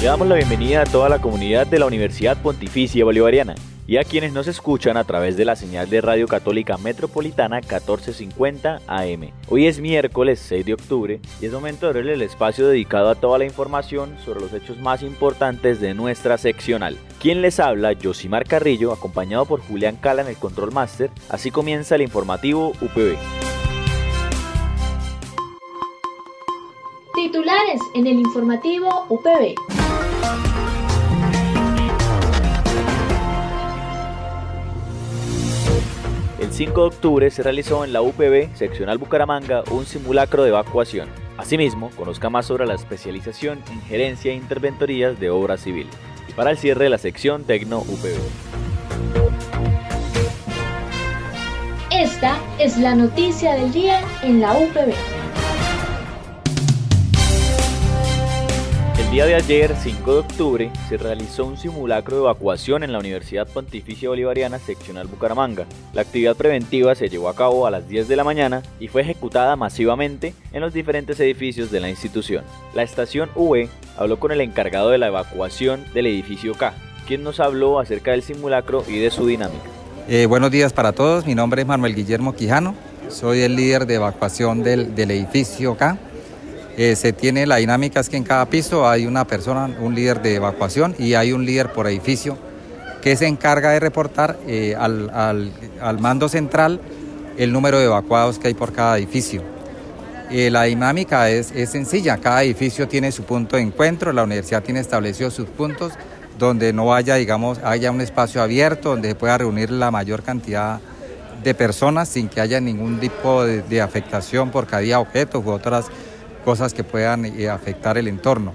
Le damos la bienvenida a toda la comunidad de la Universidad Pontificia Bolivariana y a quienes nos escuchan a través de la señal de Radio Católica Metropolitana 1450 AM. Hoy es miércoles 6 de octubre y es momento de verle el espacio dedicado a toda la información sobre los hechos más importantes de nuestra seccional. Quien les habla, Josimar Carrillo, acompañado por Julián Cala en el Control Master. Así comienza el informativo UPB. Titulares en el informativo UPB. 5 de octubre se realizó en la UPB, seccional Bucaramanga, un simulacro de evacuación. Asimismo, conozca más sobre la especialización en gerencia e interventorías de obra civil. Y para el cierre de la sección Tecno UPB. Esta es la noticia del día en la UPB. El día de ayer, 5 de octubre, se realizó un simulacro de evacuación en la Universidad Pontificia Bolivariana Seccional Bucaramanga. La actividad preventiva se llevó a cabo a las 10 de la mañana y fue ejecutada masivamente en los diferentes edificios de la institución. La estación UE habló con el encargado de la evacuación del edificio K, quien nos habló acerca del simulacro y de su dinámica. Eh, buenos días para todos, mi nombre es Manuel Guillermo Quijano, soy el líder de evacuación del, del edificio K. Eh, se tiene la dinámica es que en cada piso hay una persona, un líder de evacuación y hay un líder por edificio que se encarga de reportar eh, al, al, al, mando central el número de evacuados que hay por cada edificio. Eh, la dinámica es, es, sencilla, cada edificio tiene su punto de encuentro, la universidad tiene establecidos sus puntos donde no haya, digamos, haya un espacio abierto donde se pueda reunir la mayor cantidad de personas sin que haya ningún tipo de, afectación por cada objetos u otras cosas que puedan eh, afectar el entorno.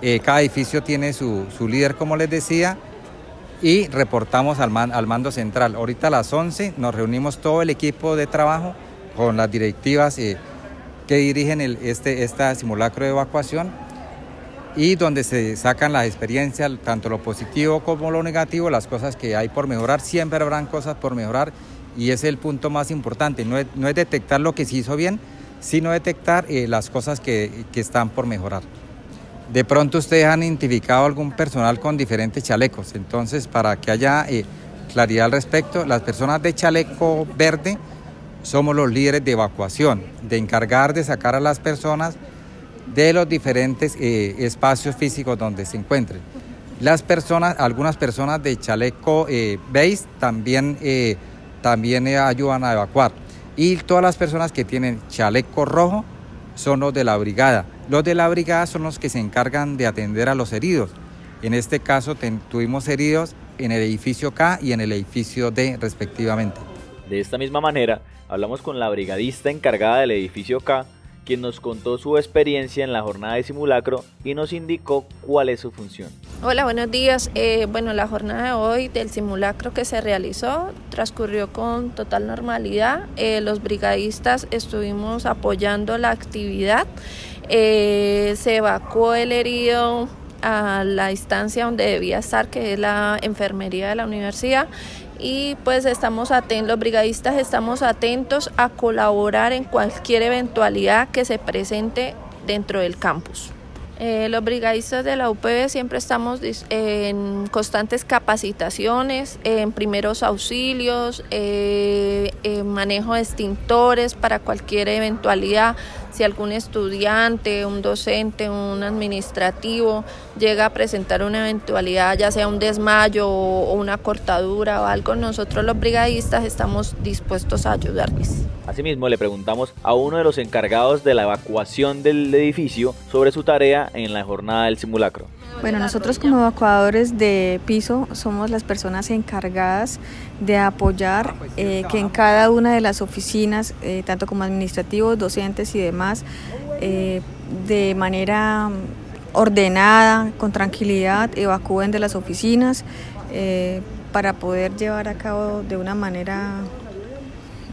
Eh, cada edificio tiene su, su, líder, como les decía, y reportamos al, man, al, mando central. Ahorita a las 11 nos reunimos todo el equipo de trabajo con las directivas eh, que dirigen el, este, este simulacro de evacuación y donde se sacan las experiencias, tanto lo positivo como lo negativo, las cosas que hay por mejorar. Siempre habrán cosas por mejorar y ese es el punto más importante. No es, no es detectar lo que se hizo bien, sino detectar eh, las cosas que, que, están por mejorar. De pronto ustedes han identificado algún personal con diferentes chalecos, entonces para que haya eh, claridad al respecto, las personas de chaleco verde somos los líderes de evacuación, de encargar de sacar a las personas de los diferentes eh, espacios físicos donde se encuentren. Las personas, algunas personas de chaleco eh, beige también, eh, también ayudan a evacuar y todas las personas que tienen chaleco rojo son los de la brigada. Los de la brigada son los que se encargan de atender a los heridos. En este caso tuvimos heridos en el edificio K y en el edificio D respectivamente. De esta misma manera, hablamos con la brigadista encargada del edificio K, quien nos contó su experiencia en la jornada de simulacro y nos indicó cuál es su función. Hola, buenos días. Eh, bueno, la jornada de hoy del simulacro que se realizó transcurrió con total normalidad. Eh, los brigadistas estuvimos apoyando la actividad. Eh, se evacuó el herido a la instancia donde debía estar, que es la enfermería de la universidad y pues estamos atentos, los brigadistas estamos atentos a colaborar en cualquier eventualidad que se presente dentro del campus. Eh, los brigadistas de la UPB siempre estamos en constantes capacitaciones, en primeros auxilios, eh, en manejo de extintores para cualquier eventualidad. Si algún estudiante, un docente, un administrativo llega a presentar una eventualidad, ya sea un desmayo o una cortadura o algo, nosotros los brigadistas estamos dispuestos a ayudarles. Asimismo, le preguntamos a uno de los encargados de la evacuación del edificio sobre su tarea en la jornada del simulacro. Bueno, nosotros como evacuadores de piso somos las personas encargadas de apoyar eh, que en cada una de las oficinas, eh, tanto como administrativos, docentes y demás, eh, de manera ordenada, con tranquilidad, evacúen de las oficinas eh, para poder llevar a cabo de una manera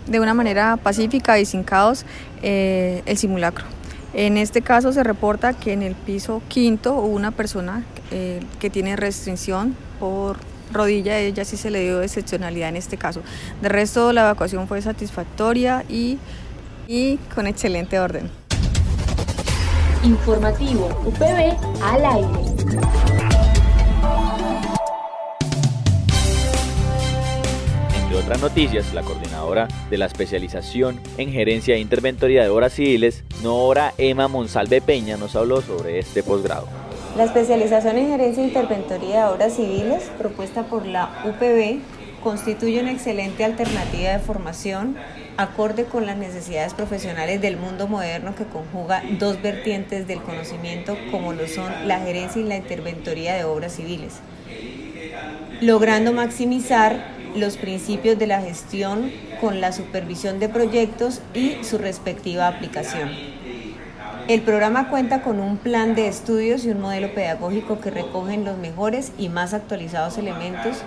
de una manera pacífica y sin caos eh, el simulacro. En este caso se reporta que en el piso quinto hubo una persona eh, que tiene restricción por rodilla, ella sí se le dio excepcionalidad en este caso. De resto la evacuación fue satisfactoria y, y con excelente orden. Informativo UPB al aire. Otras noticias, la coordinadora de la especialización en gerencia e interventoría de obras civiles, Nora Emma Monsalve Peña, nos habló sobre este posgrado. La especialización en gerencia e interventoría de obras civiles, propuesta por la UPB, constituye una excelente alternativa de formación acorde con las necesidades profesionales del mundo moderno que conjuga dos vertientes del conocimiento como lo son la gerencia y la interventoría de obras civiles, logrando maximizar los principios de la gestión con la supervisión de proyectos y su respectiva aplicación. El programa cuenta con un plan de estudios y un modelo pedagógico que recogen los mejores y más actualizados elementos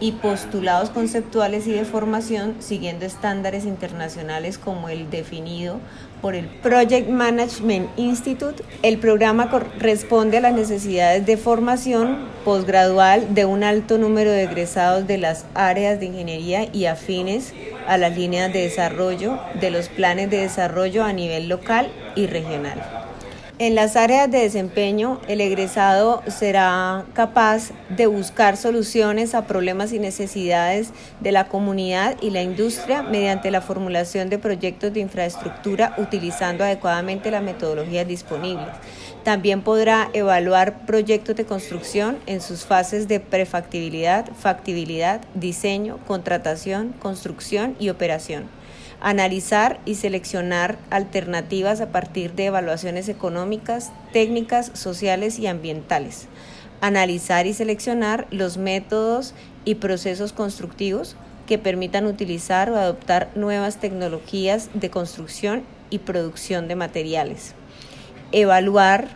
y postulados conceptuales y de formación siguiendo estándares internacionales como el definido por el Project Management Institute. El programa responde a las necesidades de formación posgradual de un alto número de egresados de las áreas de ingeniería y afines a las líneas de desarrollo de los planes de desarrollo a nivel local y regional. En las áreas de desempeño, el egresado será capaz de buscar soluciones a problemas y necesidades de la comunidad y la industria mediante la formulación de proyectos de infraestructura utilizando adecuadamente las metodologías disponibles. También podrá evaluar proyectos de construcción en sus fases de prefactibilidad, factibilidad, diseño, contratación, construcción y operación analizar y seleccionar alternativas a partir de evaluaciones económicas, técnicas, sociales y ambientales, analizar y seleccionar los métodos y procesos constructivos que permitan utilizar o adoptar nuevas tecnologías de construcción y producción de materiales, evaluar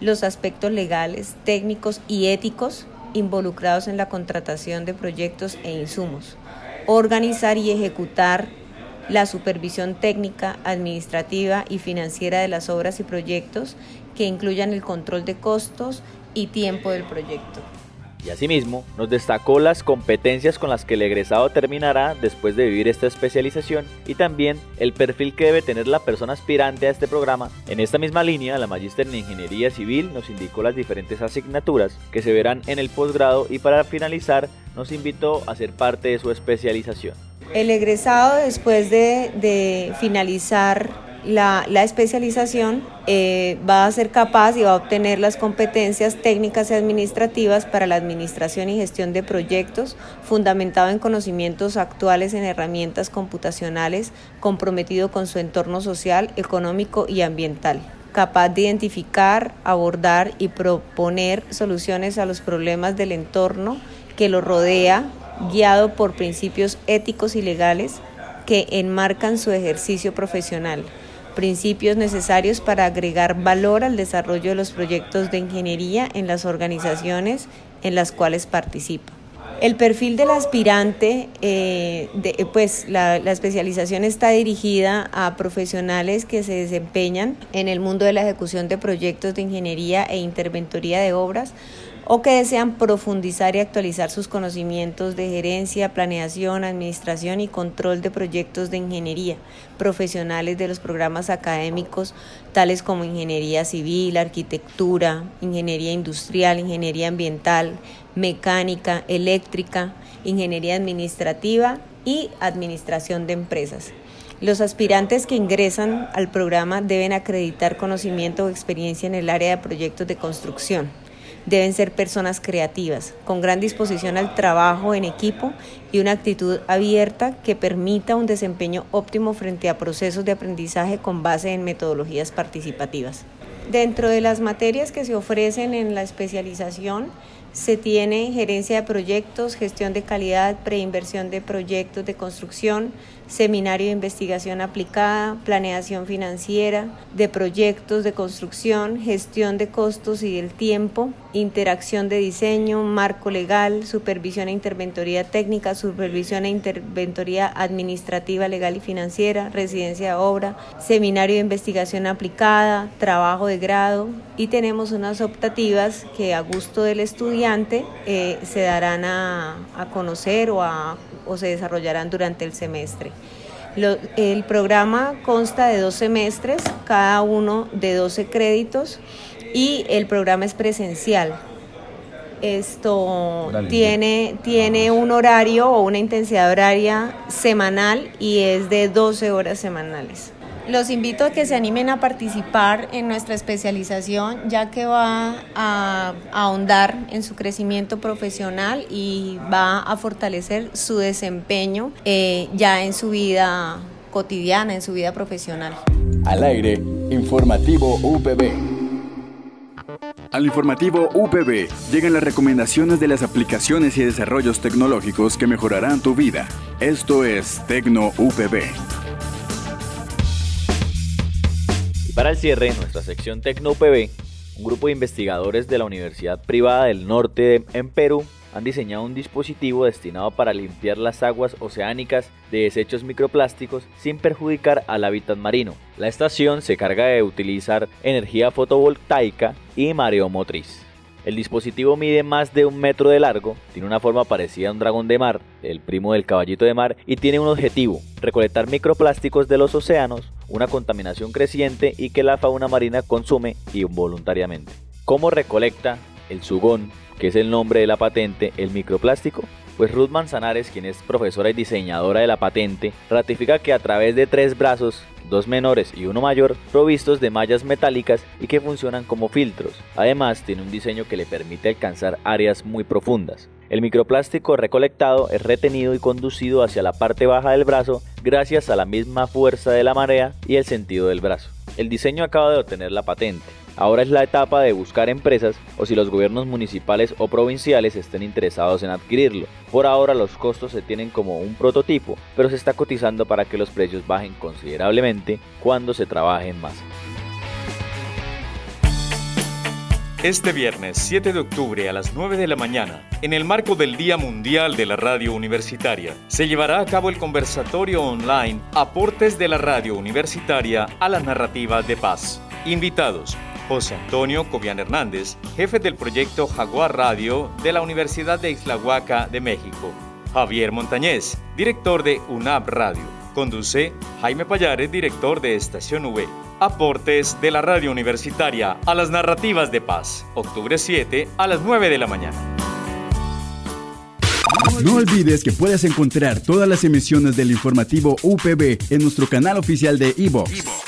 los aspectos legales, técnicos y éticos involucrados en la contratación de proyectos e insumos, organizar y ejecutar la supervisión técnica, administrativa y financiera de las obras y proyectos que incluyan el control de costos y tiempo del proyecto. Y asimismo, nos destacó las competencias con las que el egresado terminará después de vivir esta especialización y también el perfil que debe tener la persona aspirante a este programa. En esta misma línea, la Magíster en Ingeniería Civil nos indicó las diferentes asignaturas que se verán en el posgrado y para finalizar nos invitó a ser parte de su especialización. El egresado, después de, finalizar la, especialización, eh, va a ser capaz y va a obtener las competencias técnicas y administrativas para la administración y gestión de proyectos, fundamentado en conocimientos actuales en herramientas computacionales, comprometido con su entorno social, económico y ambiental. Capaz de identificar, abordar y proponer soluciones a los problemas del entorno que lo rodea guiado por principios éticos y legales que enmarcan su ejercicio profesional, principios necesarios para agregar valor al desarrollo de los proyectos de ingeniería en las organizaciones en las cuales participa. El perfil del aspirante, eh, pues la, la, especialización está dirigida a profesionales que se desempeñan en el mundo de la ejecución de proyectos de ingeniería e interventoría de obras, o que desean profundizar y actualizar sus conocimientos de gerencia, planeación, administración y control de proyectos de ingeniería, profesionales de los programas académicos tales como ingeniería civil, arquitectura, ingeniería industrial, ingeniería ambiental, mecánica, eléctrica, ingeniería administrativa y administración de empresas. Los aspirantes que ingresan al programa deben acreditar conocimiento o experiencia en el área de proyectos de construcción Deben ser personas creativas, con gran disposición al trabajo en equipo y una actitud abierta que permita un desempeño óptimo frente a procesos de aprendizaje con base en metodologías participativas. Dentro de las materias que se ofrecen en la especialización, se tiene gerencia de proyectos, gestión de calidad, preinversión de proyectos de construcción, seminario de investigación aplicada, planeación financiera, de proyectos de construcción, gestión de costos y del tiempo, interacción de diseño, marco legal, supervisión e interventoría técnica, supervisión e interventoría administrativa, legal y financiera, residencia de obra, seminario de investigación aplicada, trabajo de grado. Y tenemos unas optativas que a gusto del estudiante eh, se darán a, conocer o, o se desarrollarán durante el semestre. el programa consta de dos semestres, cada uno de 12 créditos y el programa es presencial. Esto tiene, tiene un horario o una intensidad horaria semanal y es de 12 horas semanales. Los invito a que se animen a participar en nuestra especialización, ya que va a, ahondar en su crecimiento profesional y va a fortalecer su desempeño eh, ya en su vida cotidiana, en su vida profesional. Al aire, informativo UPB. Al informativo UPB llegan las recomendaciones de las aplicaciones y desarrollos tecnológicos que mejorarán tu vida. Esto es Tecno UPB. Para el cierre, nuestra sección Tecno UPB, un grupo de investigadores de la Universidad Privada del Norte en Perú han diseñado un dispositivo destinado para limpiar las aguas oceánicas de desechos microplásticos sin perjudicar al hábitat marino. La estación se carga de utilizar energía fotovoltaica y mareomotriz. El dispositivo mide más de un metro de largo, tiene una forma parecida a un dragón de mar, el primo del caballito de mar, y tiene un objetivo, recolectar microplásticos de los océanos, una contaminación creciente y que la fauna marina consume involuntariamente. ¿Cómo recolecta el sugón, que es el nombre de la patente, el microplástico? Pues Ruth Manzanares, quien es profesora y diseñadora de la patente, ratifica que a través de tres brazos, dos menores y uno mayor, provistos de mallas metálicas y que funcionan como filtros. Además, tiene un diseño que le permite alcanzar áreas muy profundas. El microplástico recolectado es retenido y conducido hacia la parte baja del brazo gracias a la misma fuerza de la marea y el sentido del brazo. El diseño acaba de obtener la patente. Ahora es la etapa de buscar empresas o si los gobiernos municipales o provinciales estén interesados en adquirirlo. Por ahora los costos se tienen como un prototipo, pero se está cotizando para que los precios bajen considerablemente cuando se trabaje en. Este viernes 7 de octubre a las 9 de la mañana, en el marco del Día Mundial de la Radio Universitaria, se llevará a cabo el conversatorio online Aportes de la Radio Universitaria a la Narrativa de Paz. Invitados, José Antonio Cobian Hernández, jefe del proyecto Jaguar Radio de la Universidad de Islahuaca de México. Javier Montañez, director de UNAP Radio. Conduce Jaime Payares, director de Estación V. Aportes de la radio universitaria a las narrativas de paz. Octubre 7 a las 9 de la mañana. No olvides que puedes encontrar todas las emisiones del informativo UPB en nuestro canal oficial de iVox,